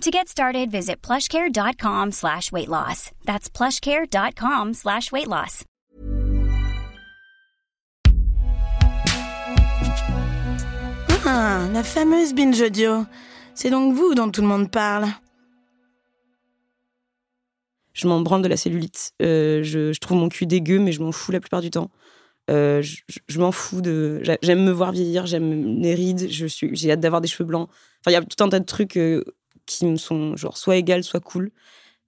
To get started, visit plushcare.com slash weight loss. That's plushcare.com slash weight loss. Ah, la fameuse binge audio. C'est donc vous dont tout le monde parle. Je m'en branle de la cellulite. Euh, je, je trouve mon cul dégueu, mais je m'en fous la plupart du temps. Euh, je, je m'en fous de. j'a- J'aime me voir vieillir, j'aime les rides, je suis, j'ai hâte d'avoir des cheveux blancs. Enfin, il y a tout un tas de trucs euh, qui me sont genre soit égales, soit cool.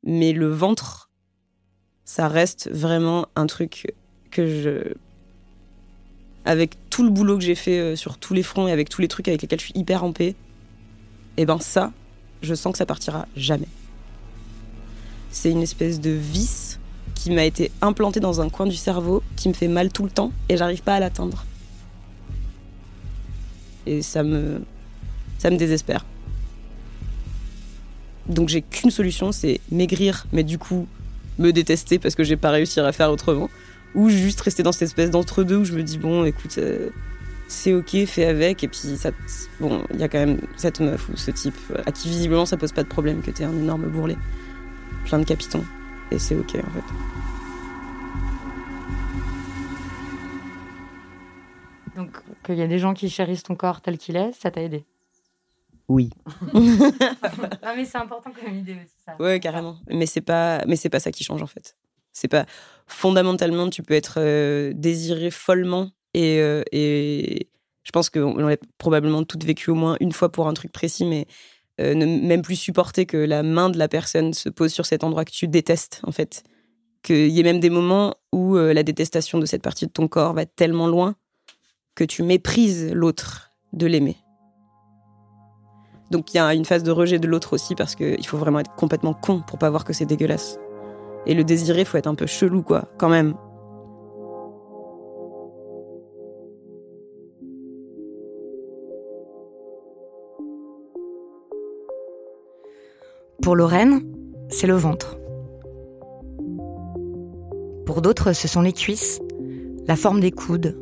Mais le ventre, ça reste vraiment un truc que je. Avec tout le boulot que j'ai fait euh, sur tous les fronts et avec tous les trucs avec lesquels je suis hyper en paix, et ben ça, je sens que ça partira jamais. C'est une espèce de vis qui m'a été implantée dans un coin du cerveau, qui me fait mal tout le temps et j'arrive pas à l'atteindre. Et ça me, ça me désespère. Donc j'ai qu'une solution, c'est maigrir, mais du coup me détester parce que j'ai pas réussi à faire autrement, ou juste rester dans cette espèce d'entre-deux où je me dis bon, écoute, euh, c'est ok, fais avec, et puis ça, bon, il y a quand même cette meuf ou ce type à qui visiblement ça pose pas de problème que t'es un énorme bourrelet, plein de capitons, et c'est ok en fait. Donc, qu'il y a des gens qui chérissent ton corps tel qu'il est, ça t'a aidé. Oui. non, mais c'est important comme idée aussi, ça. Ouais, carrément. Mais c'est pas, mais c'est pas ça qui change en fait. C'est pas fondamentalement, tu peux être euh, désiré follement et, euh, et je pense qu'on l'a probablement toutes vécu au moins une fois pour un truc précis, mais euh, ne même plus supporter que la main de la personne se pose sur cet endroit que tu détestes en fait. Qu'il y ait même des moments où euh, la détestation de cette partie de ton corps va tellement loin que tu méprises l'autre de l'aimer. Donc il y a une phase de rejet de l'autre aussi parce qu'il faut vraiment être complètement con pour pas voir que c'est dégueulasse. Et le désirer, faut être un peu chelou quoi, quand même. Pour Lorraine, c'est le ventre. Pour d'autres, ce sont les cuisses, la forme des coudes,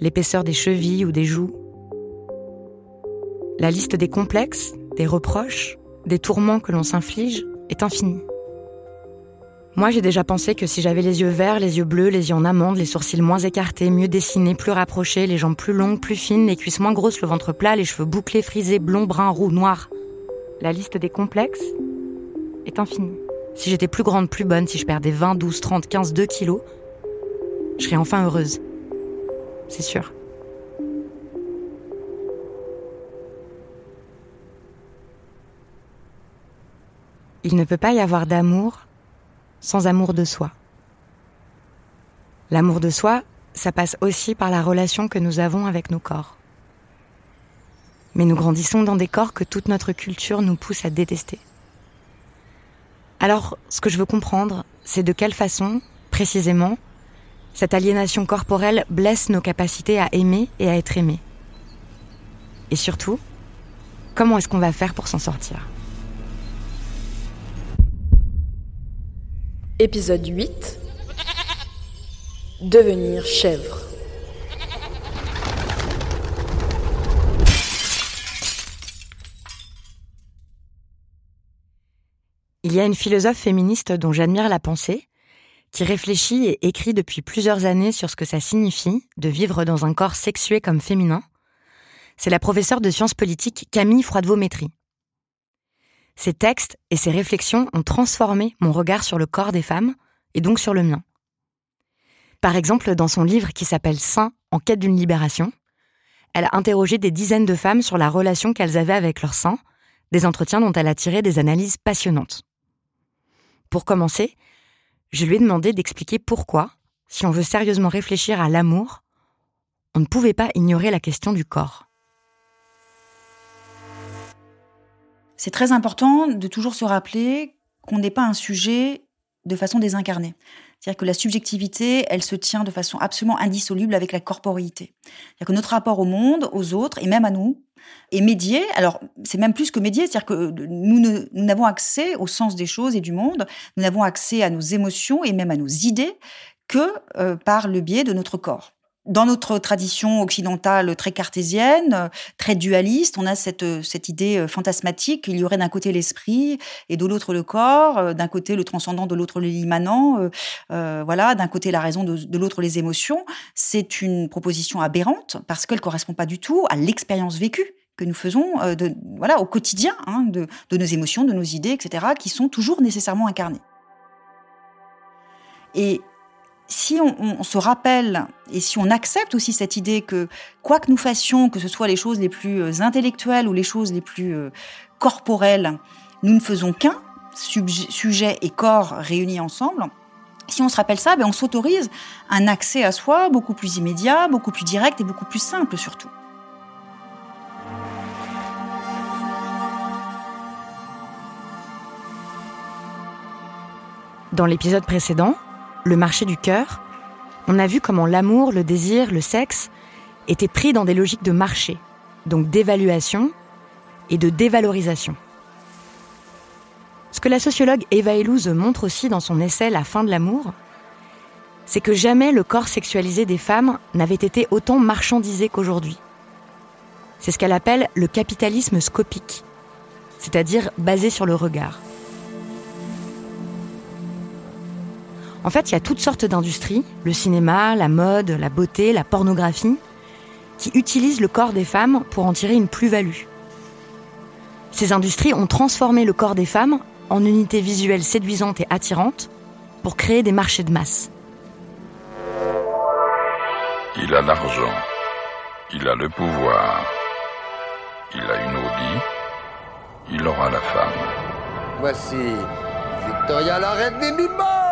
l'épaisseur des chevilles ou des joues. La liste des complexes, des reproches, des tourments que l'on s'inflige est infinie. Moi, j'ai déjà pensé que si j'avais les yeux verts, les yeux bleus, les yeux en amande, les sourcils moins écartés, mieux dessinés, plus rapprochés, les jambes plus longues, plus fines, les cuisses moins grosses, le ventre plat, les cheveux bouclés, frisés, blonds, bruns, roux, noirs. La liste des complexes est infinie. Si j'étais plus grande, plus bonne, si je perdais 20, 12, 30, 15, 2 kilos, je serais enfin heureuse. C'est sûr. Il ne peut pas y avoir d'amour sans amour de soi. L'amour de soi, ça passe aussi par la relation que nous avons avec nos corps. Mais nous grandissons dans des corps que toute notre culture nous pousse à détester. Alors, ce que je veux comprendre, c'est de quelle façon, précisément, cette aliénation corporelle blesse nos capacités à aimer et à être aimé. Et surtout, comment est-ce qu'on va faire pour s'en sortir? Épisode 8 Devenir chèvre. Il y a une philosophe féministe dont j'admire la pensée, qui réfléchit et écrit depuis plusieurs années sur ce que ça signifie de vivre dans un corps sexué comme féminin. C'est la professeure de sciences politiques Camille Froidevaux-Métry. Ses textes et ses réflexions ont transformé mon regard sur le corps des femmes et donc sur le mien. Par exemple, dans son livre qui s'appelle Saint en quête d'une libération, elle a interrogé des dizaines de femmes sur la relation qu'elles avaient avec leur sein, des entretiens dont elle a tiré des analyses passionnantes. Pour commencer, je lui ai demandé d'expliquer pourquoi, si on veut sérieusement réfléchir à l'amour, on ne pouvait pas ignorer la question du corps. C'est très important de toujours se rappeler qu'on n'est pas un sujet de façon désincarnée. C'est-à-dire que la subjectivité, elle se tient de façon absolument indissoluble avec la corporéité. C'est-à-dire que notre rapport au monde, aux autres et même à nous est médié. Alors, c'est même plus que médié, c'est-à-dire que nous n'avons accès au sens des choses et du monde, nous n'avons accès à nos émotions et même à nos idées que euh, par le biais de notre corps dans notre tradition occidentale très cartésienne, très dualiste, on a cette, cette idée euh, fantasmatique qu'il y aurait d'un côté l'esprit et de l'autre le corps, euh, d'un côté le transcendant, de l'autre l'immanent, euh, euh, voilà, d'un côté la raison, de, l'autre les émotions. C'est une proposition aberrante parce qu'elle correspond pas du tout à l'expérience vécue que nous faisons voilà, au quotidien hein, de, de nos émotions, de nos idées, etc., qui sont toujours nécessairement incarnées. Et si on, se rappelle et si on accepte aussi cette idée que quoi que nous fassions, que ce soit les choses les plus euh, intellectuelles ou les choses les plus euh, corporelles, nous ne faisons qu'un, sujet et corps réunis ensemble. Si on se rappelle ça, ben on s'autorise un accès à soi beaucoup plus immédiat, beaucoup plus direct et beaucoup plus simple surtout. Dans l'épisode précédent, le marché du cœur, on a vu comment l'amour, le désir, le sexe étaient pris dans des logiques de marché, donc d'évaluation et de dévalorisation. Ce que la sociologue Eva Elouz montre aussi dans son essai La fin de l'amour, c'est que jamais le corps sexualisé des femmes n'avait été autant marchandisé qu'aujourd'hui. C'est ce qu'elle appelle le capitalisme scopique, c'est-à-dire basé sur le regard. En fait, il y a toutes sortes d'industries, le cinéma, la mode, la beauté, la pornographie, qui utilisent le corps des femmes pour en tirer une plus-value. Ces industries ont transformé le corps des femmes en unités visuelles séduisantes et attirantes pour créer des marchés de masse. Il a l'argent, il a le pouvoir, il a une Audi, il aura la femme. Voici Victoria la reine des mimos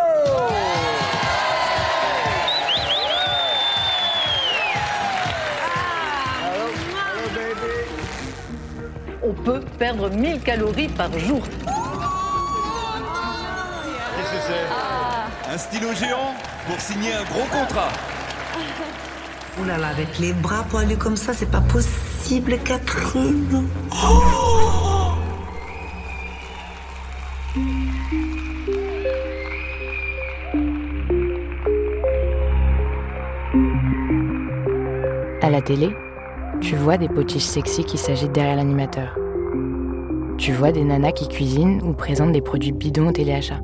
peut perdre 1000 calories par jour. Qu'est-ce que c'est Un stylo géant pour signer un gros contrat. Ouh là là, avec les bras poilus comme ça, c'est pas possible, Catherine. À la télé, tu vois des potiches sexy qui s'agitent derrière l'animateur. Tu vois des nanas qui cuisinent ou présentent des produits bidons au téléachat.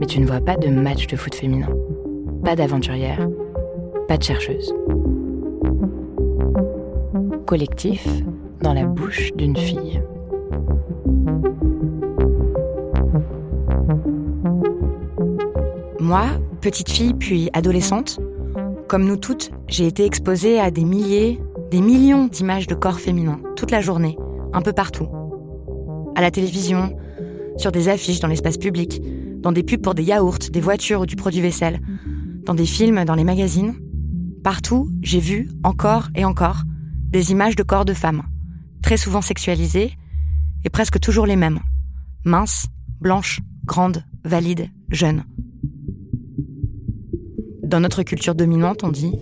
Mais tu ne vois pas de match de foot féminin, pas d'aventurière, pas de chercheuse. Collectif dans la bouche d'une fille. Moi, petite fille puis adolescente, comme nous toutes, j'ai été exposée à des milliers, des millions d'images de corps féminins, toute la journée, un peu partout. À la télévision, sur des affiches dans l'espace public, dans des pubs pour des yaourts, des voitures ou du produit vaisselle, dans des films, dans les magazines. Partout, j'ai vu, encore et encore, des images de corps de femmes, très souvent sexualisées, et presque toujours les mêmes. Minces, blanches, grandes, valides, jeunes. Dans notre culture dominante, on dit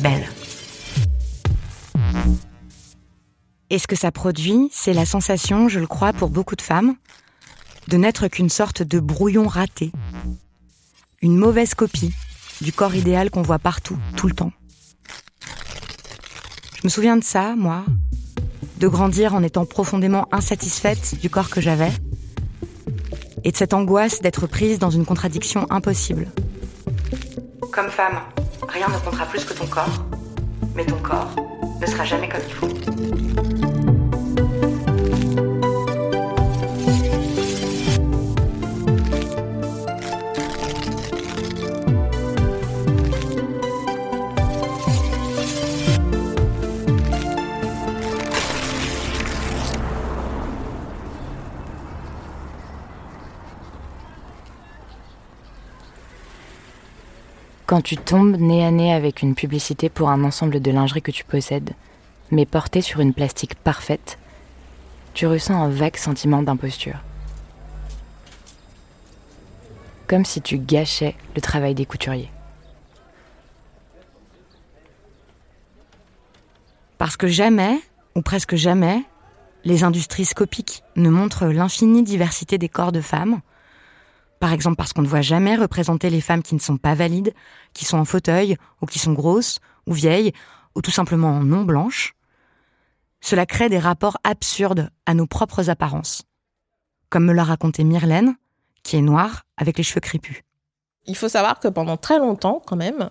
belle. Et ce que ça produit, c'est la sensation, je le crois, pour beaucoup de femmes, de n'être qu'une sorte de brouillon raté. Une mauvaise copie du corps idéal qu'on voit partout, tout le temps. Je me souviens de ça, moi, de grandir en étant profondément insatisfaite du corps que j'avais, et de cette angoisse d'être prise dans une contradiction impossible. Comme femme, rien ne comptera plus que ton corps, mais ton corps ne sera jamais comme il faut. Quand tu tombes nez à nez avec une publicité pour un ensemble de lingerie que tu possèdes, mais porté sur une plastique parfaite, tu ressens un vague sentiment d'imposture. comme si tu gâchais le travail des couturiers. Parce que jamais, ou presque jamais, les industries scopiques ne montrent l'infinie diversité des corps de femmes. Par exemple parce qu'on ne voit jamais représenter les femmes qui ne sont pas valides, qui sont en fauteuil, ou qui sont grosses, ou vieilles, ou tout simplement non blanches. Cela crée des rapports absurdes à nos propres apparences. Comme me l'a raconté Myrlène, qui est noire, avec les cheveux crépus. Il faut savoir que pendant très longtemps, quand même,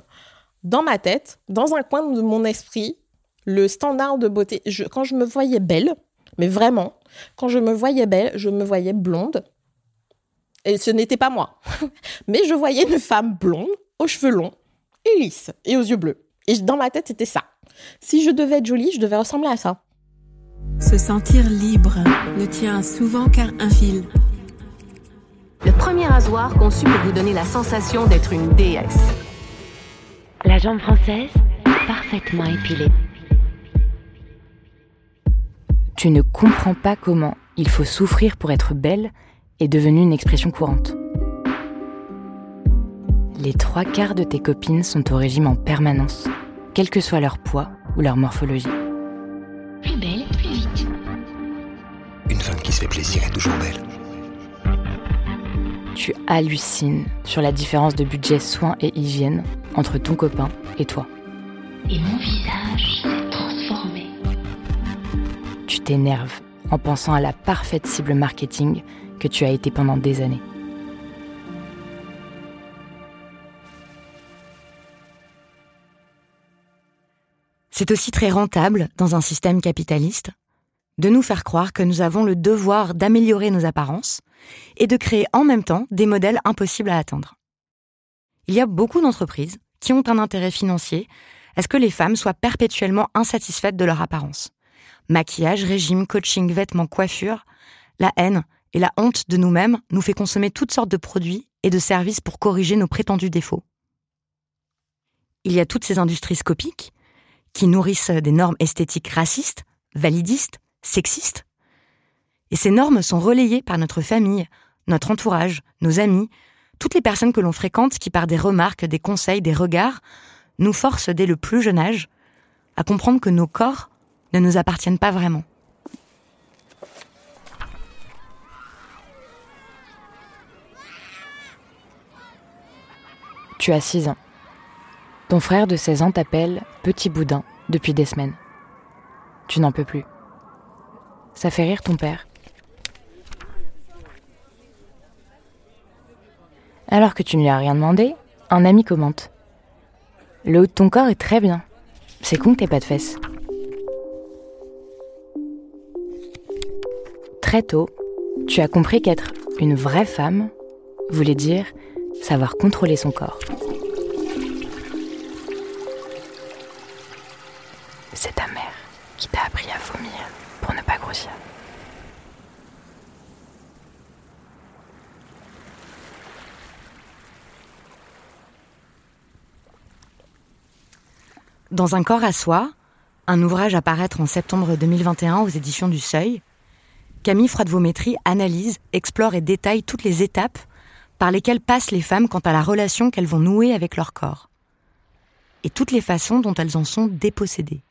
dans ma tête, dans un coin de mon esprit, le standard de beauté, quand je me voyais belle, mais vraiment, quand je me voyais belle, je me voyais blonde. Et ce n'était pas moi. mais je voyais une femme blonde, aux cheveux longs, et lisses, et aux yeux bleus. Et dans ma tête, c'était ça. Si je devais être jolie, je devais ressembler à ça. Se sentir libre ne tient souvent qu'à un fil. Le premier rasoir conçu pour vous donner la sensation d'être une déesse. La jambe française, parfaitement épilée. Tu ne comprends pas comment il faut souffrir pour être belle est devenue une expression courante. Les trois quarts de tes copines sont au régime en permanence, quel que soit leur poids ou leur morphologie. Plus belle, plus vite. Une femme qui se fait plaisir est toujours belle. Tu hallucines sur la différence de budget soins et hygiène entre ton copain et toi. Et mon visage s'est transformé. Tu t'énerves en pensant à la parfaite cible marketing que tu as été pendant des années. C'est aussi très rentable dans un système capitaliste de nous faire croire que nous avons le devoir d'améliorer nos apparences et de créer en même temps des modèles impossibles à atteindre. Il y a beaucoup d'entreprises qui ont un intérêt financier à ce que les femmes soient perpétuellement insatisfaites de leur apparence. Maquillage, régime, coaching, vêtements, coiffure, la haine et la honte de nous-mêmes nous fait consommer toutes sortes de produits et de services pour corriger nos prétendus défauts. Il y a toutes ces industries scopiques qui nourrissent des normes esthétiques racistes, validistes, sexistes. Et ces normes sont relayées par notre famille, notre entourage, nos amis, toutes les personnes que l'on fréquente qui, par des remarques, des conseils, des regards, nous forcent dès le plus jeune âge à comprendre que nos corps ne nous appartiennent pas vraiment. Tu as 6 ans. Ton frère de 16 ans t'appelle Petit Boudin depuis des semaines. Tu n'en peux plus. Ça fait rire ton père. Alors que tu ne lui as rien demandé, un ami commente. Le haut de ton corps est très bien. C'est con que t'aies pas de fesses. Très tôt, tu as compris qu'être une vraie femme voulait dire savoir contrôler son corps. C'est ta mère qui t'a appris à vomir pour ne pas grossir. Dans un corps à soi, un ouvrage à paraître en septembre 2021 aux éditions du Seuil, Camille Froidevométrie analyse, explore et détaille toutes les étapes par lesquelles passent les femmes quant à la relation qu'elles vont nouer avec leur corps, et toutes les façons dont elles en sont dépossédées.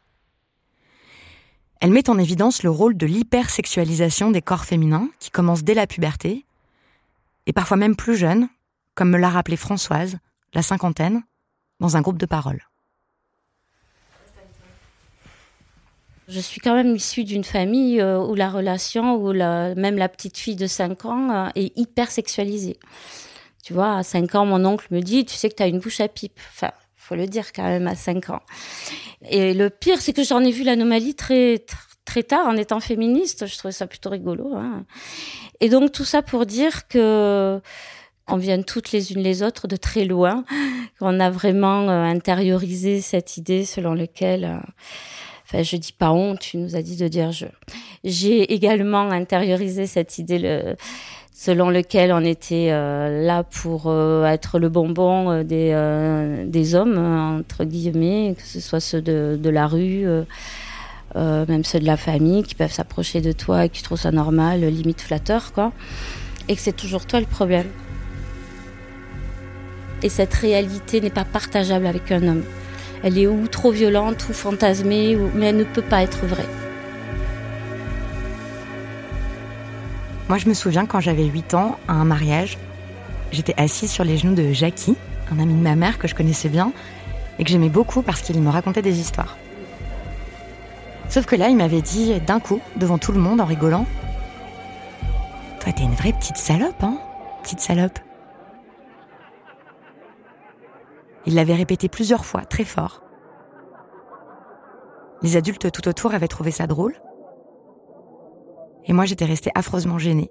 Elle met en évidence le rôle de l'hypersexualisation des corps féminins qui commence dès la puberté, et parfois même plus jeune, comme me l'a rappelé Françoise, la cinquantaine, dans un groupe de parole. Je suis quand même issue d'une famille euh, où la relation, où même la petite fille de 5 ans euh, est hyper sexualisée. Tu vois, à 5 ans, mon oncle me dit, tu sais que tu as une bouche à pipe. Enfin, faut le dire quand même à 5 ans. Et le pire, c'est que j'en ai vu l'anomalie très, très tard en étant féministe. Je trouvais ça plutôt rigolo. Hein. Et donc tout ça pour dire que on vient toutes les unes les autres de très loin, qu'on a vraiment euh, intériorisé cette idée selon laquelle Je dis pas honte, tu nous as dit de dire je. J'ai également intériorisé cette idée selon lequel on était euh, là pour euh, être le bonbon euh, des, hommes, entre guillemets, que ce soit ceux de la rue, même ceux de la famille, qui peuvent s'approcher de toi et qui trouvent ça normal, limite flatteur, quoi. Et que c'est toujours toi le problème. et cette réalité n'est pas partageable avec un homme. Elle est ou trop violente ou fantasmée, mais elle ne peut pas être vraie. Moi, je me souviens quand j'avais 8 ans, à un mariage, j'étais assise sur les genoux de Jackie, un ami de ma mère que je connaissais bien et que j'aimais beaucoup parce qu'il me racontait des histoires. Sauf que là, il m'avait dit d'un coup, devant tout le monde, en rigolant Toi, t'es une vraie petite salope, hein Petite salope. Il l'avait répété plusieurs fois, très fort. Les adultes tout autour avaient trouvé ça drôle. Et moi, j'étais restée affreusement gênée.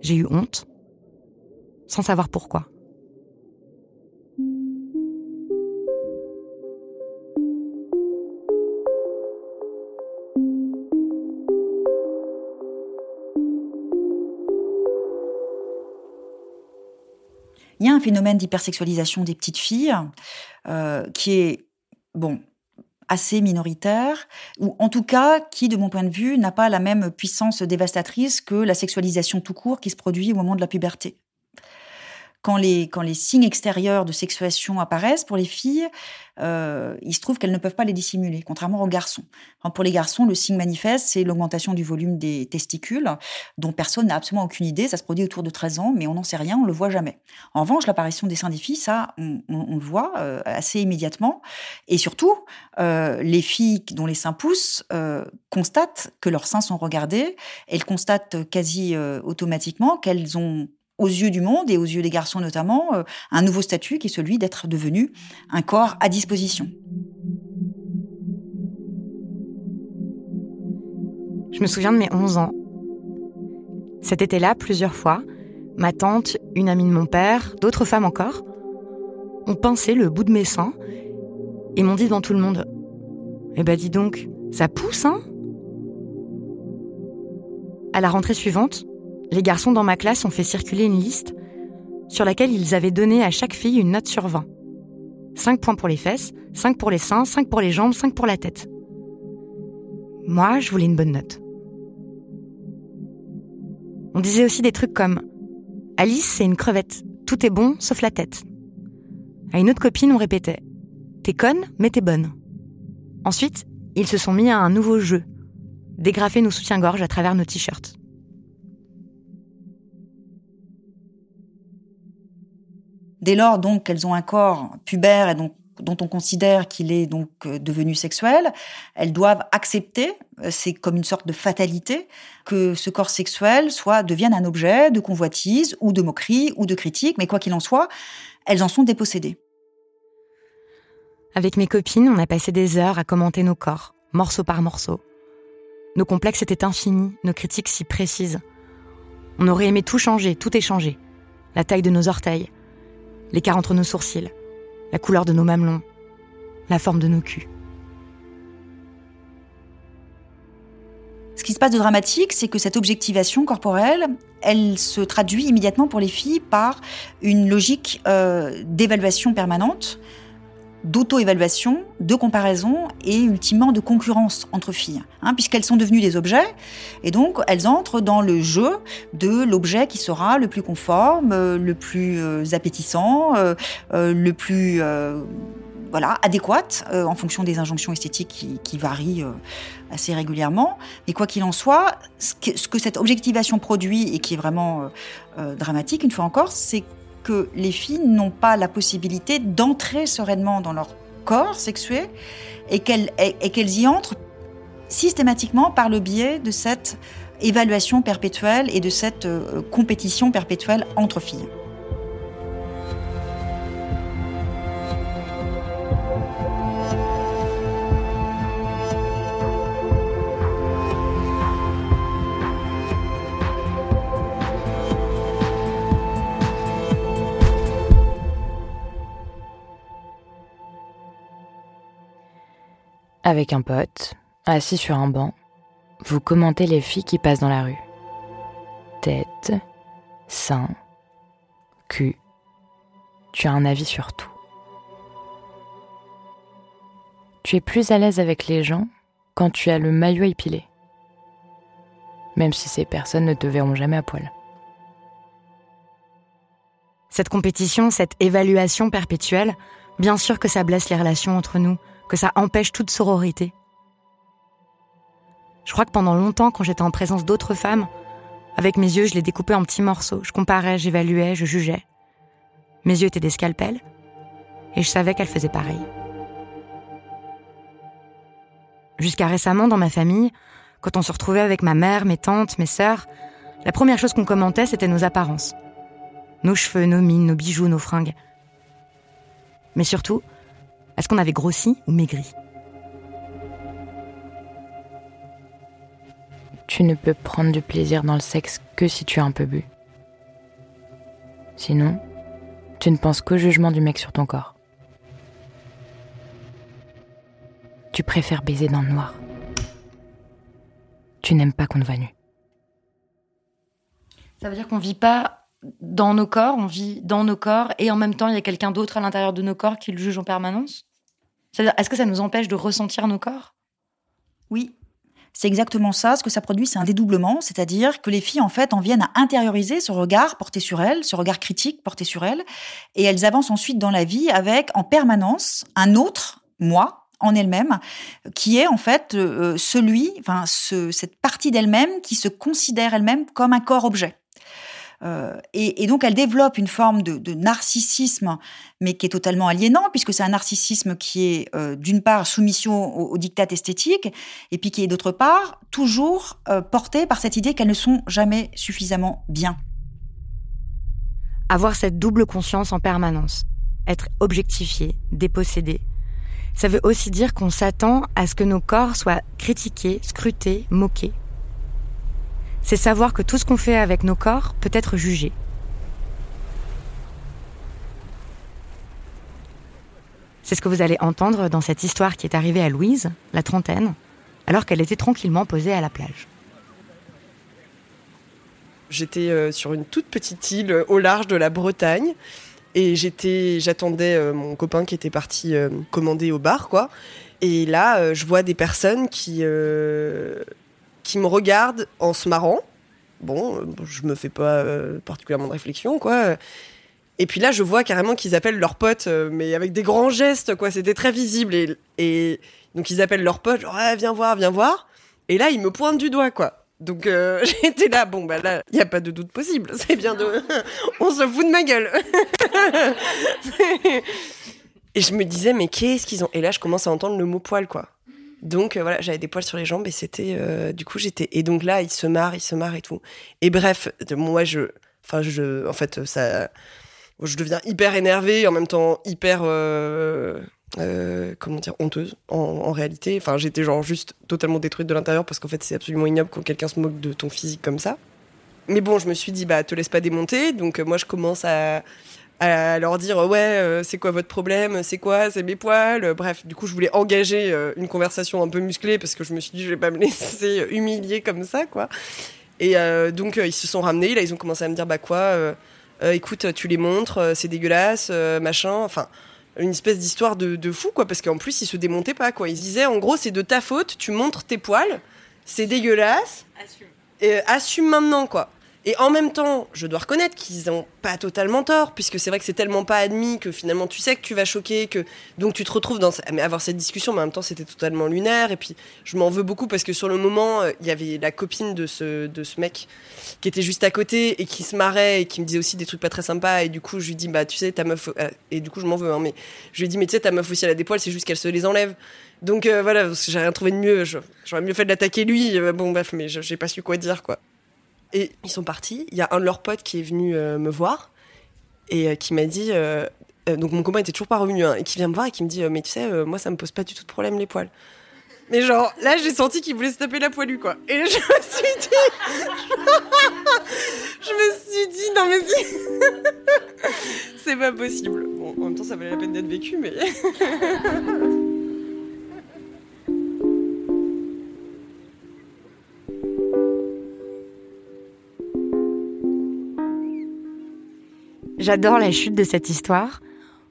J'ai eu honte, sans savoir pourquoi. Il y a un phénomène d'hypersexualisation des petites filles euh, qui est, bon, assez minoritaire, ou en tout cas qui, de mon point de vue, n'a pas la même puissance dévastatrice que la sexualisation tout court qui se produit au moment de la puberté quand les, signes extérieurs de sexuation apparaissent pour les filles, euh, il se trouve qu'elles ne peuvent pas les dissimuler, contrairement aux garçons. pour les garçons, le signe manifeste, c'est l'augmentation du volume des testicules, dont personne n'a absolument aucune idée. Ça se produit autour de 13 ans, mais on n'en sait rien, on le voit jamais. En revanche, l'apparition des seins des filles, ça, on, le voit euh, assez immédiatement. Et surtout, euh, les filles dont les seins poussent constatent que leurs seins sont regardés. Elles constatent quasi automatiquement qu'elles ont aux yeux du monde et aux yeux des garçons notamment, euh, un nouveau statut qui est celui d'être devenu un corps à disposition. Je me souviens de mes 11 ans. Cet été-là, plusieurs fois, ma tante, une amie de mon père, d'autres femmes encore, ont pincé le bout de mes seins et m'ont dit devant tout le monde Eh ben dis donc, ça pousse, hein? À la rentrée suivante, les garçons dans ma classe ont fait circuler une liste sur laquelle ils avaient donné à chaque fille une note sur 20. 5 points pour les fesses, 5 pour les seins, 5 pour les jambes, 5 pour la tête. Moi, je voulais une bonne note. On disait aussi des trucs comme Alice, c'est une crevette. Tout est bon, sauf la tête. À une autre copine, on répétait T'es conne, mais t'es bonne. Ensuite, ils se sont mis à un nouveau jeu dégrafer nos soutiens-gorge à travers nos t-shirts. Dès lors donc qu'elles ont un corps pubère et donc dont on considère qu'il est donc euh, devenu sexuel, elles doivent accepter, euh, c'est comme une sorte de fatalité, que ce corps sexuel soit devienne un objet de convoitise ou de moquerie ou de critique, mais quoi qu'il en soit, elles en sont dépossédées. Avec mes copines, on a passé des heures à commenter nos corps, morceau par morceau. Nos complexes étaient infinis, nos critiques si précises. On aurait aimé tout changer, tout échanger. La taille de nos orteils, l'écart entre nos sourcils, la couleur de nos mamelons, la forme de nos culs. Ce qui se passe de dramatique, c'est que cette objectivation corporelle, elle se traduit immédiatement pour les filles par une logique euh, d'évaluation permanente d'auto-évaluation, de comparaison et ultimement de concurrence entre filles, hein, puisqu'elles sont devenues des objets et donc elles entrent dans le jeu de l'objet qui sera le plus conforme, euh, le plus euh, appétissant, euh, le plus voilà adéquat en fonction des injonctions esthétiques qui, varient assez régulièrement. Mais quoi qu'il en soit, ce que, cette objectivation produit et qui est vraiment dramatique, une fois encore, c'est que les filles n'ont pas la possibilité d'entrer sereinement dans leur corps sexué et qu'elles y entrent systématiquement par le biais de cette évaluation perpétuelle et de cette euh, compétition perpétuelle entre filles. Avec un pote, assis sur un banc, vous commentez les filles qui passent dans la rue. Tête, sein, cul. Tu as un avis sur tout. Tu es plus à l'aise avec les gens quand tu as le maillot épilé. Même si ces personnes ne te verront jamais à poil. Cette compétition, cette évaluation perpétuelle, bien sûr que ça blesse les relations entre nous, que ça empêche toute sororité. Je crois que pendant longtemps, quand j'étais en présence d'autres femmes, avec mes yeux, je les découpais en petits morceaux. Je comparais, j'évaluais, je jugeais. Mes yeux étaient des scalpels, et je savais qu'elles faisaient pareil. Jusqu'à récemment, dans ma famille, quand on se retrouvait avec ma mère, mes tantes, mes sœurs, la première chose qu'on commentait, c'était nos apparences. Nos cheveux, nos mines, nos bijoux, nos fringues. Mais surtout, est-ce qu'on avait grossi ou maigri Tu ne peux prendre du plaisir dans le sexe que si tu as un peu bu. Sinon, tu ne penses qu'au jugement du mec sur ton corps. Tu préfères baiser dans le noir. Tu n'aimes pas qu'on te voit nu. Ça veut dire qu'on vit pas dans nos corps, on vit dans nos corps et en même temps il y a quelqu'un d'autre à l'intérieur de nos corps qui le juge en permanence? Est-ce que ça nous empêche de ressentir nos corps? Oui, c'est exactement ça. Ce que ça produit, c'est un dédoublement, c'est-à-dire que les filles, en fait, en viennent à intérioriser ce regard porté sur elles, ce regard critique porté sur elles, et elles avancent ensuite dans la vie avec, en permanence, un autre moi en elle-même, qui est en fait euh, celui, enfin cette partie d'elle-même qui se considère elle-même comme un corps Euh, et, donc, elle développe une forme de, narcissisme, mais qui est totalement aliénant, puisque c'est un narcissisme qui est, euh, d'une part, soumission au, dictat esthétique, et puis qui est, d'autre part, toujours euh, porté par cette idée qu'elles ne sont jamais suffisamment bien. Avoir cette double conscience en permanence, être objectifié, dépossédé, ça veut aussi dire qu'on s'attend à ce que nos corps soient critiqués, scrutés, moqués c'est savoir que tout ce qu'on fait avec nos corps peut être jugé. C'est ce que vous allez entendre dans cette histoire qui est arrivée à Louise, la trentaine, alors qu'elle était tranquillement posée à la plage. J'étais euh, sur une toute petite île euh, au large de la Bretagne et j'attendais euh, mon copain qui était parti commander au bar, quoi. Et là, je vois des personnes qui qui me regardent en se marrant. Bon, euh, je me fais pas euh, particulièrement de réflexion, quoi. Et puis là, je vois carrément qu'ils appellent leurs potes, euh, mais avec des grands gestes, quoi. C'était très visible. Et, et, donc, ils appellent leurs potes, genre, viens voir, viens voir. Et là, ils me pointent du doigt, quoi. Donc, j'étais là, bon, bah là, il n'y a pas de doute possible. C'est bien de. On se fout de ma gueule. et je me disais, mais qu'est-ce qu'ils ont? Et là, je commence à entendre le mot poil, quoi. Donc euh, voilà, j'avais des poils sur les jambes et c'était euh, du coup j'étais et donc là il se marre, il se marre et tout. Et bref, moi je enfin je en fait ça je deviens hyper énervée et en même temps hyper euh, comment dire honteuse en, réalité. Enfin j'étais genre juste totalement détruite de l'intérieur parce qu'en fait c'est absolument ignoble quand quelqu'un se moque de ton physique comme ça. Mais bon, je me suis dit bah te laisse pas démonter. Donc moi je commence à à leur dire ouais euh, c'est quoi votre problème c'est quoi c'est mes poils bref du coup je voulais engager euh, une conversation un peu musclée parce que je me suis dit je vais pas me laisser humilier comme ça quoi. Et euh, donc ils se sont ramenés là ils ont commencé à me dire bah quoi écoute tu les montres c'est dégueulasse machin enfin une espèce d'histoire de, de, fou quoi parce qu'en plus ils se démontaient pas quoi. Ils disaient en gros c'est de ta faute tu montres tes poils c'est dégueulasse assume. et assume maintenant quoi et en même temps, je dois reconnaître qu'ils n'ont pas totalement tort, puisque c'est vrai que c'est tellement pas admis que finalement tu sais que tu vas choquer, que donc tu te retrouves dans avoir cette discussion, mais en même temps c'était totalement lunaire. Et puis je m'en veux beaucoup parce que sur le moment, euh, il y avait la copine de ce, de ce mec qui était juste à côté et qui se marrait et qui me disait aussi des trucs pas très sympas. Et du coup, je lui dis, bah tu sais, ta meuf. Euh, et du coup, je m'en veux, hein, mais je lui dis, mais tu sais, ta meuf aussi elle a des poils, c'est juste qu'elle se les enlève. Donc euh, voilà, j'ai rien trouvé de mieux. J'aurais mieux fait de l'attaquer lui. bon, bref, mais j'ai pas su quoi dire, quoi. Et ils sont partis. Il y a un de leurs potes qui est venu euh, me voir et euh, qui m'a dit. Euh, donc mon copain était toujours pas revenu, hein, et qui vient me voir et qui me dit Mais tu sais, moi ça me pose pas du tout de problème les poils. Mais genre, là j'ai senti qu'il voulait se taper la poilue quoi. Et je me suis dit. je me suis dit Non mais si. C'est pas possible. Bon, en même temps ça valait la peine d'être vécu, mais. J'adore la chute de cette histoire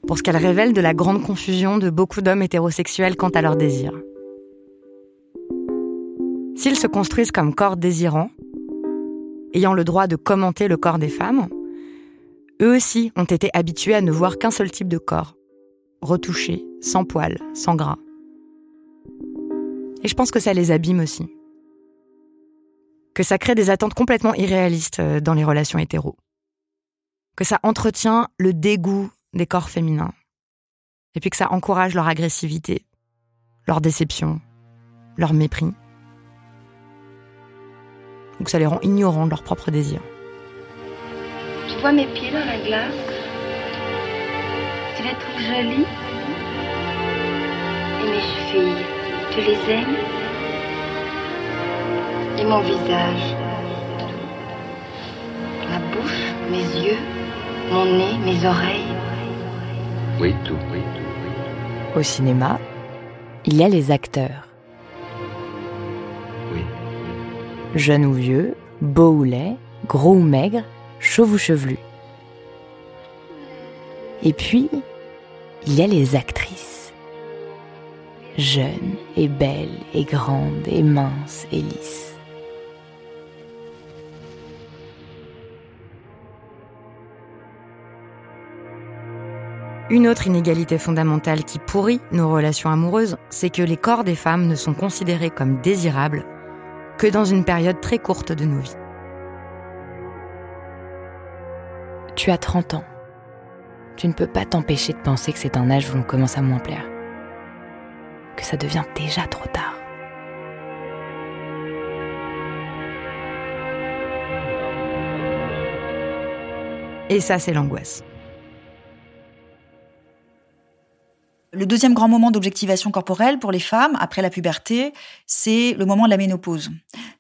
pour ce qu'elle révèle de la grande confusion de beaucoup d'hommes hétérosexuels quant à leur désir. S'ils se construisent comme corps désirants, ayant le droit de commenter le corps des femmes, Eux aussi ont été habitués à ne voir qu'un seul type de corps, retouché, sans poils, sans gras. Et je pense que ça les abîme aussi. Que ça crée des attentes complètement irréalistes euh, dans les relations hétéros. Que ça entretient le dégoût des corps féminins. Et puis que ça encourage leur agressivité, leur déception, leur mépris. Ou que ça les rend ignorants de leurs propres désirs. Je vois mes pieds dans la glace? Tu les trouves jolis Et mes chevilles, tu les aimes Et mon visage? Ma bouche, mes yeux, mon nez, mes oreilles Oui, tout, oui, tout. Au cinéma, il y a les acteurs. Oui. Jeunes ou vieux, beaux ou laids, gros ou maigres, chauve ou chevelu. Et puis, il y a les actrices. Jeunes et belles et grandes et minces et lisses. Une autre inégalité fondamentale qui pourrit nos relations amoureuses, c'est que les corps des femmes ne sont considérés comme désirables que dans une période très courte de nos vies. Tu as 30 ans. Tu ne peux pas t'empêcher de penser que c'est un âge où l'on commence à moins plaire. Que ça devient déjà trop tard. Et ça, c'est l'angoisse. Le deuxième grand moment d'objectivation corporelle pour les femmes après la puberté, c'est le moment de la ménopause,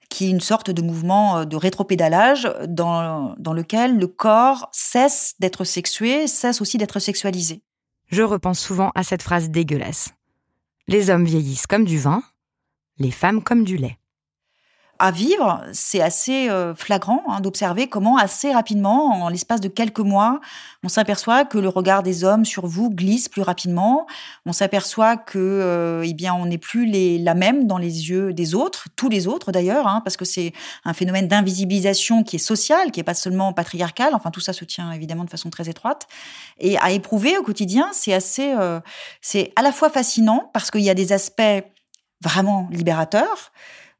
qui est une sorte de mouvement euh, de rétropédalage dans, dans lequel le corps cesse d'être sexué, cesse aussi d'être sexualisé. Je repense souvent à cette phrase dégueulasse. Les hommes vieillissent comme du vin, les femmes comme du lait à vivre, c'est assez euh, flagrant hein, d'observer comment assez rapidement, en l'espace de quelques mois, on s'aperçoit que le regard des hommes sur vous glisse plus rapidement. On s'aperçoit que, euh, eh bien, on n'est plus les, la même dans les yeux des autres, tous les autres d'ailleurs, hein, parce que c'est un phénomène d'invisibilisation qui est social, qui est pas seulement patriarcal. Enfin, tout ça se tient évidemment de façon très étroite. Et à éprouver au quotidien, c'est assez, euh, c'est à la fois fascinant parce qu'il y a des aspects vraiment libérateurs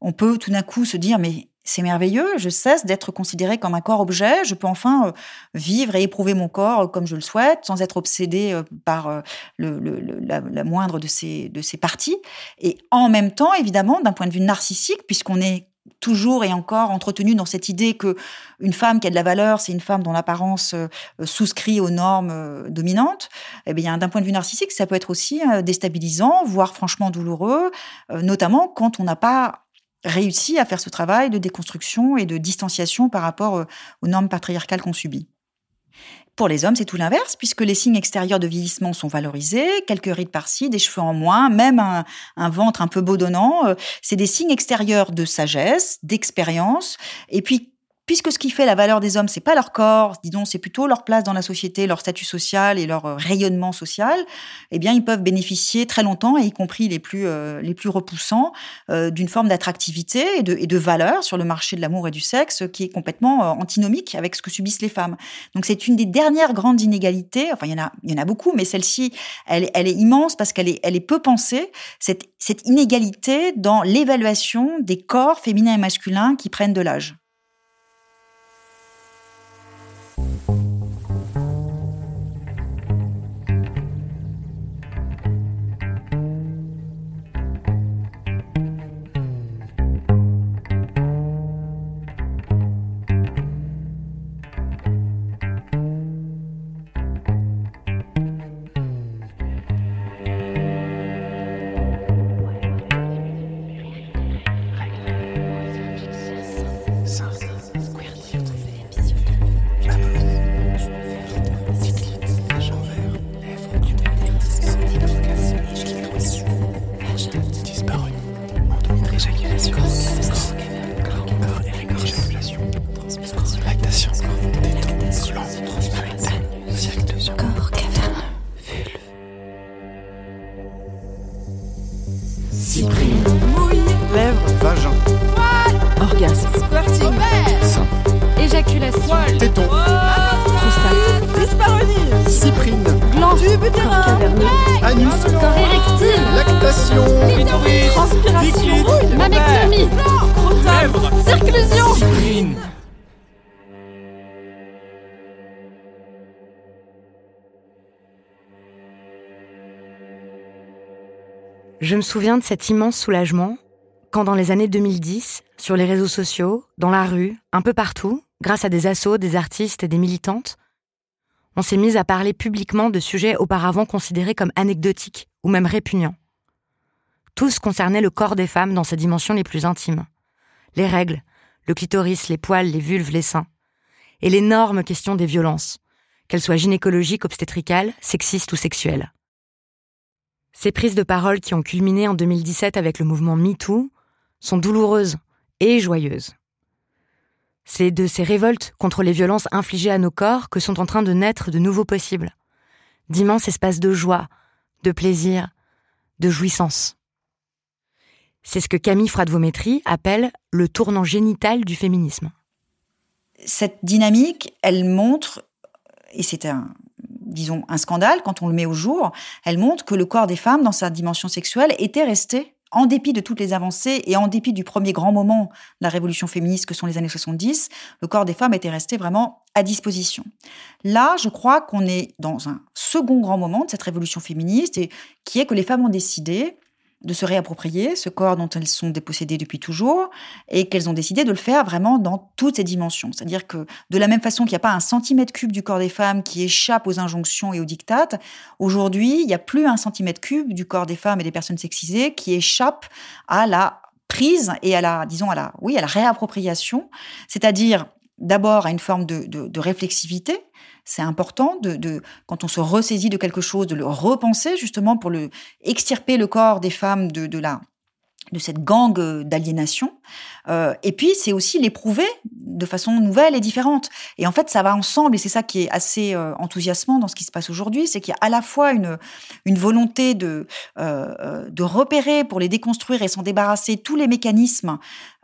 on peut tout d'un coup se dire mais c'est merveilleux, je cesse d'être considéré comme un corps objet, je peux enfin euh, vivre et éprouver mon corps comme je le souhaite, sans être obsédé euh, par euh, la, moindre de ces, de ces parties. Et en même temps, évidemment, d'un point de vue narcissique, puisqu'on est toujours et encore entretenu dans cette idée que une femme qui a de la valeur, c'est une femme dont l'apparence souscrit aux normes dominantes. Eh bien, d'un point de vue narcissique, ça peut être aussi déstabilisant, voire franchement douloureux, notamment quand on n'a pas réussi à faire ce travail de déconstruction et de distanciation par rapport euh, aux normes patriarcales qu'on subit. Pour les hommes, c'est tout l'inverse, puisque les signes extérieurs de vieillissement sont valorisés, quelques rides par-ci, des cheveux en moins, même un, ventre un peu bedonnant. Euh, c'est des signes extérieurs de sagesse, d'expérience, et puis puisque ce qui fait la valeur des hommes, c'est pas leur corps, disons, c'est plutôt leur place dans la société, leur statut social et leur euh, rayonnement social, eh bien, ils peuvent bénéficier très longtemps, et y compris les plus euh, les plus repoussants, euh, d'une forme d'attractivité et de, et de valeur sur le marché de l'amour et du sexe qui est complètement antinomique avec ce que subissent les femmes. Donc, c'est une des dernières grandes inégalités. Enfin, il y en a il y en a beaucoup, mais celle-ci, elle, elle est immense parce qu'elle est elle est peu pensée. Cette cette inégalité dans l'évaluation des corps féminins et masculins qui prennent de l'âge. Je me souviens de cet immense soulagement quand dans les années 2010, sur les réseaux sociaux, dans la rue, un peu partout, grâce à des assos, des artistes et des militantes, on s'est mis à parler publiquement de sujets auparavant considérés comme anecdotiques ou même répugnants. Tous concernaient le corps des femmes dans ses dimensions les plus intimes. Les règles, le clitoris, les poils, les vulves, les seins. Et l'énorme question des violences, qu'elles soient gynécologiques, obstétricales, sexistes ou sexuelles. Ces prises de parole qui ont culminé en 2017 avec le mouvement MeToo sont douloureuses et joyeuses. C'est de ces révoltes contre les violences infligées à nos corps que sont en train de naître de nouveaux possibles, d'immenses espaces de joie, de plaisir, de jouissance. C'est ce que Camille Fradvométrie appelle le tournant génital du féminisme. Cette dynamique, elle montre, et c'est un, disons, un scandale quand on le met au jour, elle montre que le corps des femmes, dans sa dimension sexuelle, était resté en dépit de toutes les avancées et en dépit du premier grand moment de la révolution féministe que sont les années 70, le corps des femmes était resté vraiment à disposition. Là, je crois qu'on est dans un second grand moment de cette révolution féministe et qui est que les femmes ont décidé de se réapproprier ce corps dont elles sont dépossédées depuis toujours et qu'elles ont décidé de le faire vraiment dans toutes ses dimensions. C'est-à-dire que de la même façon qu'il n'y a pas un centimètre cube du corps des femmes qui échappe aux injonctions et aux dictates, aujourd'hui, il n'y a plus un centimètre cube du corps des femmes et des personnes sexisées qui échappe à la prise et à la, disons, à la, oui, à la réappropriation, c'est-à-dire d'abord à une forme de, de, de réflexivité, c'est important de, de, quand on se ressaisit de quelque chose, de le repenser justement pour le extirper le corps des femmes de, de la de cette gang d'aliénation. Euh, et puis, c'est aussi l'éprouver de façon nouvelle et différente. Et en fait, ça va ensemble, et c'est ça qui est assez euh, enthousiasmant dans ce qui se passe aujourd'hui, c'est qu'il y a à la fois une, une volonté de, euh, de repérer, pour les déconstruire et s'en débarrasser, tous les mécanismes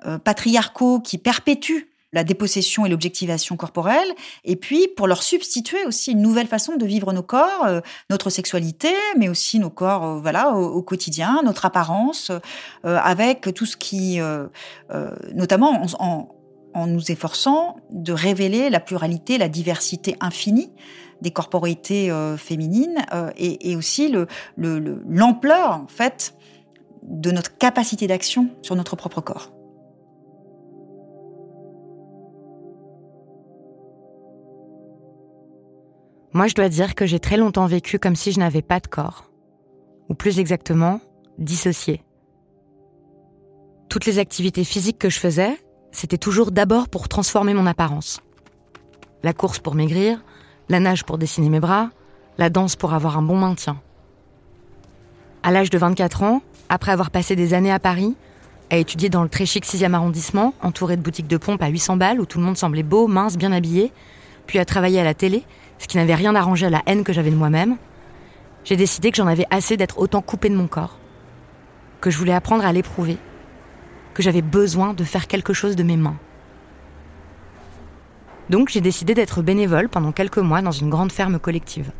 euh, patriarcaux qui perpétuent la dépossession et l'objectivation corporelle, et puis pour leur substituer aussi une nouvelle façon de vivre nos corps, euh, notre sexualité, mais aussi nos corps, euh, voilà, au, quotidien, notre apparence, euh, avec tout ce qui, euh, notamment en, en, en, nous efforçant de révéler la pluralité, la diversité infinie des corporités féminines, et, et, aussi le l'ampleur le, en fait de notre capacité d'action sur notre propre corps. Moi, je dois dire que j'ai très longtemps vécu comme si je n'avais pas de corps. Ou plus exactement, dissocié. Toutes les activités physiques que je faisais, c'était toujours d'abord pour transformer mon apparence. La course pour maigrir, la nage pour dessiner mes bras, la danse pour avoir un bon maintien. À l'âge de 24 ans, après avoir passé des années à Paris, à étudier dans le très chic 6e arrondissement, entouré de boutiques de pompe à 800 balles où tout le monde semblait beau, mince, bien habillé, puis à travailler à la télé, ce qui n'avait rien arrangé à la haine que j'avais de moi-même, j'ai décidé que j'en avais assez d'être autant coupée de mon corps, que je voulais apprendre à l'éprouver, que j'avais besoin de faire quelque chose de mes mains. Donc j'ai décidé d'être bénévole pendant quelques mois dans une grande ferme collective.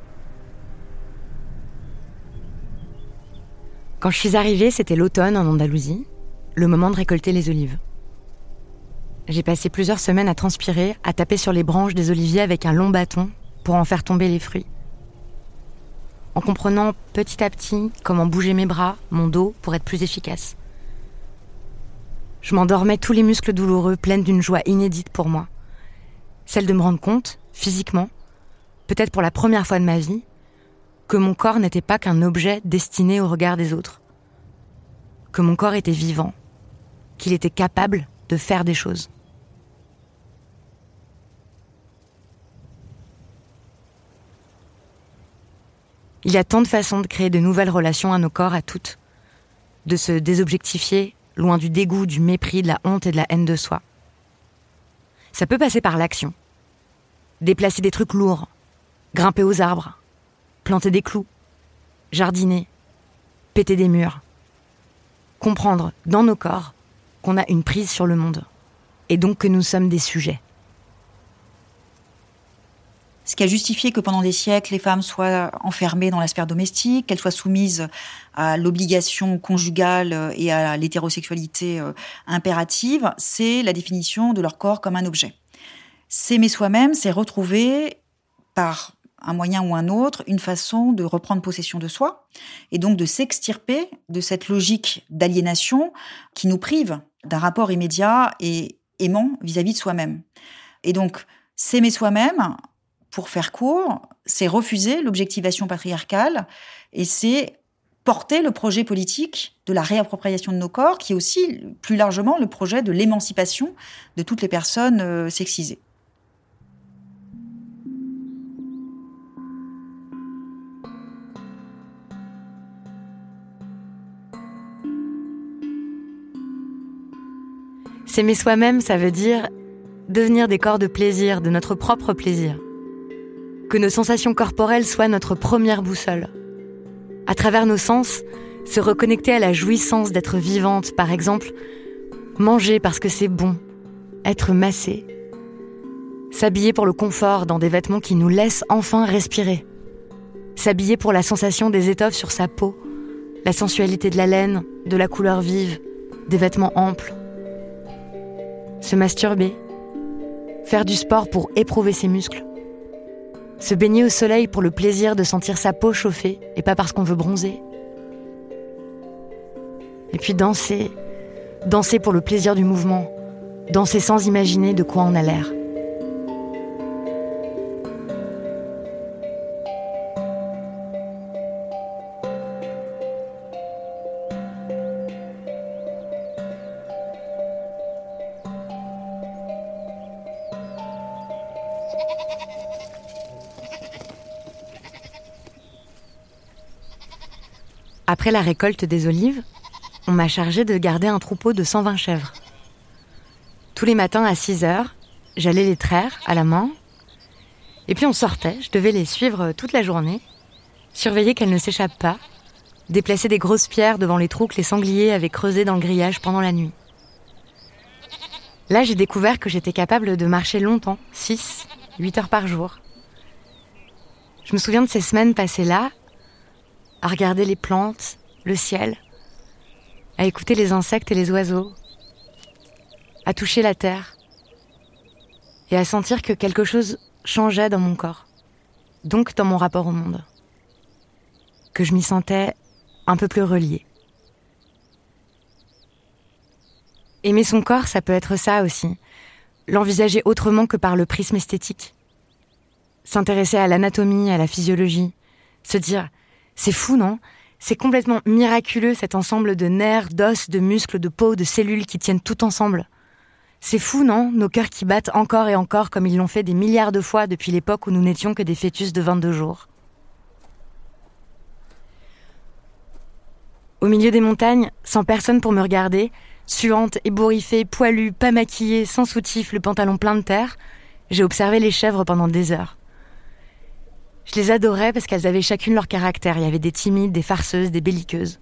Quand je suis arrivée, c'était l'automne en Andalousie, le moment de récolter les olives. J'ai passé plusieurs semaines à transpirer, à taper sur les branches des oliviers avec un long bâton pour en faire tomber les fruits. En comprenant petit à petit comment bouger mes bras, mon dos pour être plus efficace. Je m'endormais tous les muscles douloureux, pleine d'une joie inédite pour moi. Celle de me rendre compte, physiquement, peut-être pour la première fois de ma vie, que mon corps n'était pas qu'un objet destiné au regard des autres. Que mon corps était vivant, qu'il était capable de faire des choses. Il y a tant de façons de créer de nouvelles relations à nos corps, à toutes. De se désobjectifier, loin du dégoût, du mépris, de la honte et de la haine de soi. Ça peut passer par l'action. Déplacer des trucs lourds, grimper aux arbres, planter des clous, jardiner, péter des murs. Comprendre, dans nos corps, qu'on a une prise sur le monde, et donc que nous sommes des sujets. Ce qui a justifié que pendant des siècles, les femmes soient enfermées dans la sphère domestique, qu'elles soient soumises à l'obligation conjugale et à l'hétérosexualité euh, impérative, c'est la définition de leur corps comme un objet. S'aimer soi-même, c'est retrouver par un moyen ou un autre, une façon de reprendre possession de soi et donc de s'extirper de cette logique d'aliénation qui nous prive d'un rapport immédiat et aimant vis-à-vis de soi-même. Et donc, s'aimer soi-même, pour faire court, c'est refuser l'objectivation patriarcale et c'est porter le projet politique de la réappropriation de nos corps, qui est aussi plus largement le projet de l'émancipation de toutes les personnes euh, sexisées. S'aimer soi-même, ça veut dire devenir des corps de plaisir, de notre propre plaisir. Que nos sensations corporelles soient notre première boussole. À travers nos sens, se reconnecter à la jouissance d'être vivante, par exemple, manger parce que c'est bon, être massé, s'habiller pour le confort dans des vêtements qui nous laissent enfin respirer, s'habiller pour la sensation des étoffes sur sa peau, la sensualité de la laine, de la couleur vive, des vêtements amples, se masturber, faire du sport pour éprouver ses muscles, se baigner au soleil pour le plaisir de sentir sa peau chauffer et pas parce qu'on veut bronzer. Et puis danser, danser pour le plaisir du mouvement, danser sans imaginer de quoi on a l'air. Après la récolte des olives, on m'a chargé de garder un troupeau de 120 chèvres. Tous les matins à 6 heures, j'allais les traire à la main. Et puis on sortait, je devais les suivre toute la journée, surveiller qu'elles ne s'échappent pas, déplacer des grosses pierres devant les trous que les sangliers avaient creusés dans le grillage pendant la nuit. Là, j'ai découvert que j'étais capable de marcher longtemps, 6, 8 heures par jour. Je me souviens de ces semaines passées là, à regarder les plantes, le ciel, à écouter les insectes et les oiseaux, à toucher la terre et à sentir que quelque chose changeait dans mon corps, donc dans mon rapport au monde, que je m'y sentais un peu plus reliée. Aimer son corps, ça peut être ça aussi, l'envisager autrement que par le prisme esthétique, s'intéresser à l'anatomie, à la physiologie, se dire c'est fou, non? C'est complètement miraculeux cet ensemble de nerfs, d'os, de muscles, de peau, de cellules qui tiennent tout ensemble. C'est fou, non? Nos cœurs qui battent encore et encore comme ils l'ont fait des milliards de fois depuis l'époque où nous n'étions que des fœtus de 22 jours. Au milieu des montagnes, sans personne pour me regarder, suante, ébouriffée, poilue, pas maquillée, sans soutif, le pantalon plein de terre, j'ai observé les chèvres pendant des heures. Je les adorais parce qu'elles avaient chacune leur caractère. Il y avait des timides, des farceuses, des belliqueuses.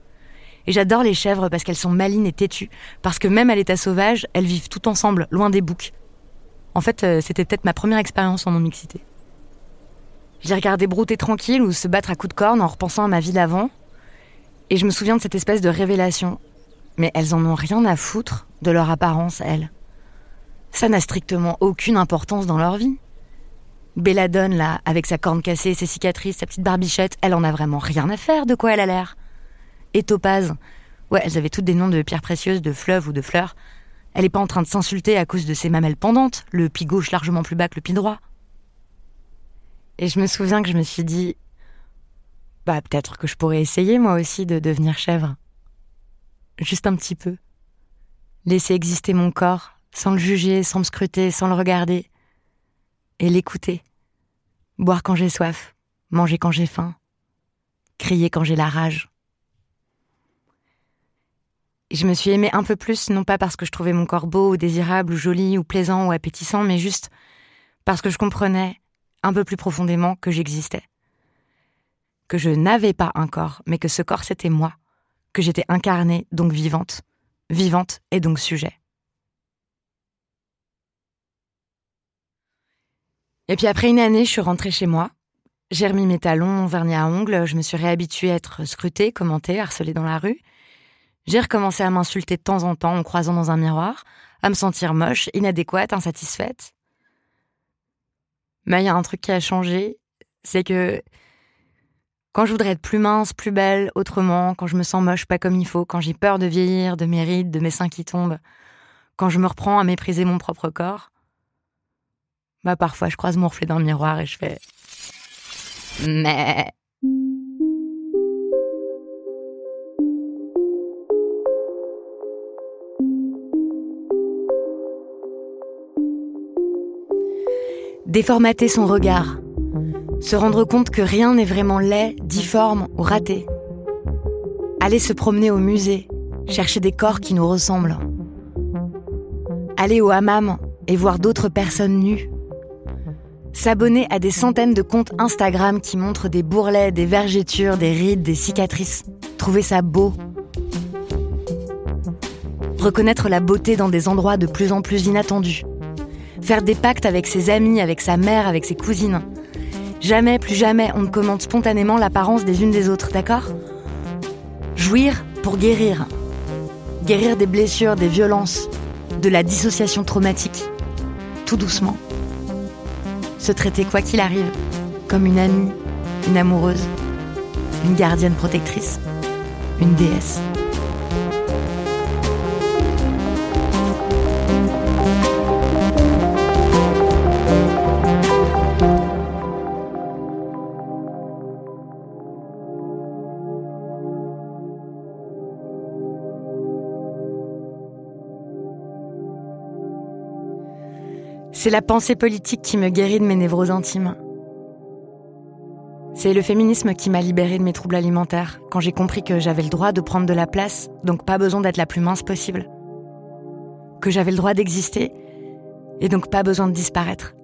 Et j'adore les chèvres parce qu'elles sont malines et têtues, parce que même à l'état sauvage, elles vivent toutes ensemble, loin des boucs. En fait, euh, c'était peut-être ma première expérience en non-mixité. Je les regardais brouter tranquille ou se battre à coups de corne en repensant à ma vie d'avant. Et je me souviens de cette espèce de révélation. Mais elles en ont rien à foutre de leur apparence, elles. Ça n'a strictement aucune importance dans leur vie. Belladone, là, avec sa corne cassée, ses cicatrices, sa petite barbichette, elle en a vraiment rien à faire de quoi elle a l'air. Et Topaz, ouais, elles avaient toutes des noms de pierres précieuses, de fleuves ou de fleurs. Elle est pas en train de s'insulter à cause de ses mamelles pendantes, le pied gauche largement plus bas que le pied droit. Et je me souviens que je me suis dit, bah peut-être que je pourrais essayer moi aussi de devenir chèvre. Juste un petit peu. Laisser exister mon corps, sans le juger, sans me scruter, sans le regarder. Et l'écouter. Boire quand j'ai soif, manger quand j'ai faim, crier quand j'ai la rage. Je me suis aimée un peu plus, non pas parce que je trouvais mon corps beau ou désirable ou joli ou plaisant ou appétissant, mais juste parce que je comprenais un peu plus profondément que j'existais. Que je n'avais pas un corps, mais que ce corps c'était moi, que j'étais incarnée, donc vivante, vivante et donc sujet. Et puis après une année, je suis rentrée chez moi. J'ai remis mes talons, mon vernis à ongles, je me suis réhabituée à être scrutée, commentée, harcelée dans la rue. J'ai recommencé à m'insulter de temps en temps en croisant dans un miroir, à me sentir moche, inadéquate, insatisfaite. Mais il y a un truc qui a changé, c'est que quand je voudrais être plus mince, plus belle, autrement, quand je me sens moche, pas comme il faut, quand j'ai peur de vieillir, de mes rides, de mes seins qui tombent, quand je me reprends à mépriser mon propre corps, bah parfois je croise mon reflet dans le miroir et je fais mais Déformater son regard. Se rendre compte que rien n'est vraiment laid, difforme ou raté. Aller se promener au musée, chercher des corps qui nous ressemblent. Aller au hammam et voir d'autres personnes nues. S'abonner à des centaines de comptes Instagram qui montrent des bourrelets, des vergetures, des rides, des cicatrices. Trouver ça beau. Reconnaître la beauté dans des endroits de plus en plus inattendus faire des pactes avec ses amis, avec sa mère, avec ses cousines. Jamais, plus jamais, on ne commente spontanément l'apparence des unes des autres, d'accord? Jouir pour guérir. Guérir des blessures, des violences, de la dissociation traumatique. Tout doucement. Se traiter quoi qu'il arrive, comme une amie, une amoureuse, une gardienne protectrice, une déesse. C'est la pensée politique qui me guérit de mes névroses intimes. C'est le féminisme qui m'a libérée de mes troubles alimentaires quand j'ai compris que j'avais le droit de prendre de la place, donc pas besoin d'être la plus mince possible. Que j'avais le droit d'exister et donc pas besoin de disparaître.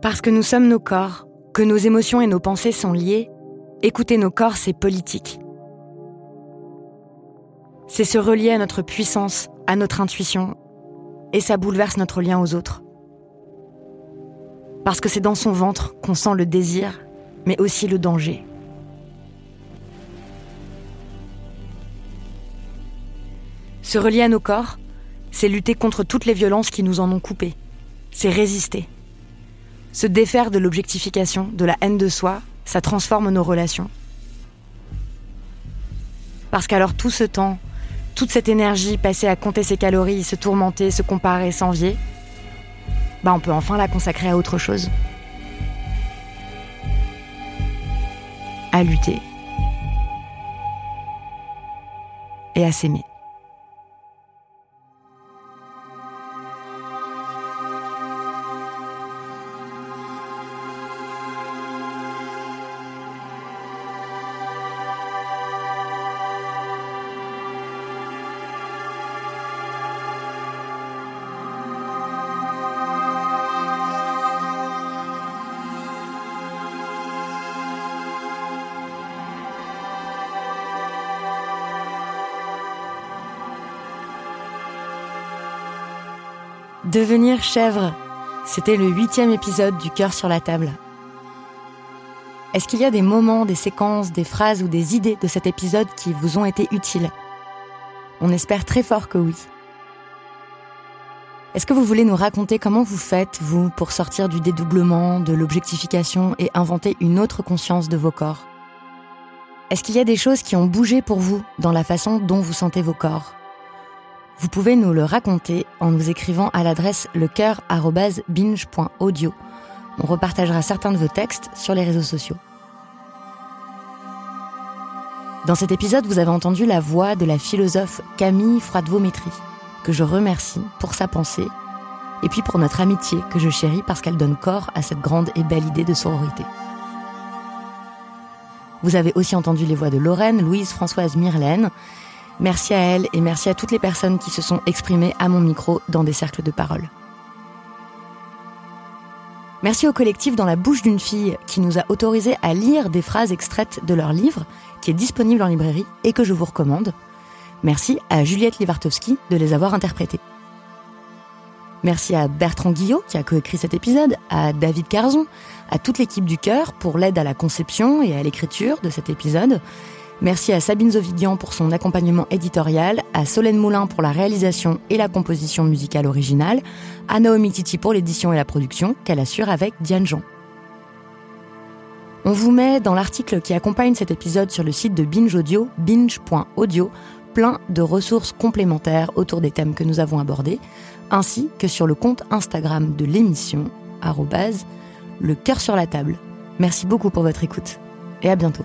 Parce que nous sommes nos corps, que nos émotions et nos pensées sont liées, écouter nos corps, c'est politique. C'est se relier à notre puissance, à notre intuition, et ça bouleverse notre lien aux autres. Parce que c'est dans son ventre qu'on sent le désir, mais aussi le danger. Se relier à nos corps, c'est lutter contre toutes les violences qui nous en ont coupés. C'est résister. Se défaire de l'objectification, de la haine de soi, ça transforme nos relations. Parce qu'alors tout ce temps, toute cette énergie passée à compter ses calories, se tourmenter, se comparer, s'envier, bah on peut enfin la consacrer à autre chose. À lutter. Et à s'aimer. Devenir chèvre, c'était le huitième épisode du Cœur sur la table. Est-ce qu'il y a des moments, des séquences, des phrases ou des idées de cet épisode qui vous ont été utiles? On espère très fort que oui. Est-ce que vous voulez nous raconter comment vous faites, vous, pour sortir du dédoublement, de l'objectification et inventer une autre conscience de vos corps? Est-ce qu'il y a des choses qui ont bougé pour vous dans la façon dont vous sentez vos corps? Vous pouvez nous le raconter en nous écrivant à l'adresse lecoeur.binge.audio. On repartagera certains de vos textes sur les réseaux sociaux. Dans cet épisode, vous avez entendu la voix de la philosophe Camille Froidevaux-Métry, que je remercie pour sa pensée et puis pour notre amitié que je chéris parce qu'elle donne corps à cette grande et belle idée de sororité. Vous avez aussi entendu les voix de Lorraine, Louise, Françoise, Myrlène, Merci à elle et merci à toutes les personnes qui se sont exprimées à mon micro dans des cercles de parole. Merci au collectif Dans la bouche d'une fille qui nous a autorisé à lire des phrases extraites de leur livre, qui est disponible en librairie et que je vous recommande. Merci à Juliette Livartowski de les avoir interprétées. Merci à Bertrand Guillot qui a coécrit cet épisode, à David Carzon, à toute l'équipe du Cœur pour l'aide à la conception et à l'écriture de cet épisode. Merci à Sabine Zovidian pour son accompagnement éditorial, à Solène Moulin pour la réalisation et la composition musicale originale, à Naomi Titi pour l'édition et la production qu'elle assure avec Diane Jean. On vous met dans l'article qui accompagne cet épisode sur le site de Binge Audio, binge.audio, plein de ressources complémentaires autour des thèmes que nous avons abordés, ainsi que sur le compte Instagram de l'émission, le cœur sur la table. Merci beaucoup pour votre écoute et à bientôt.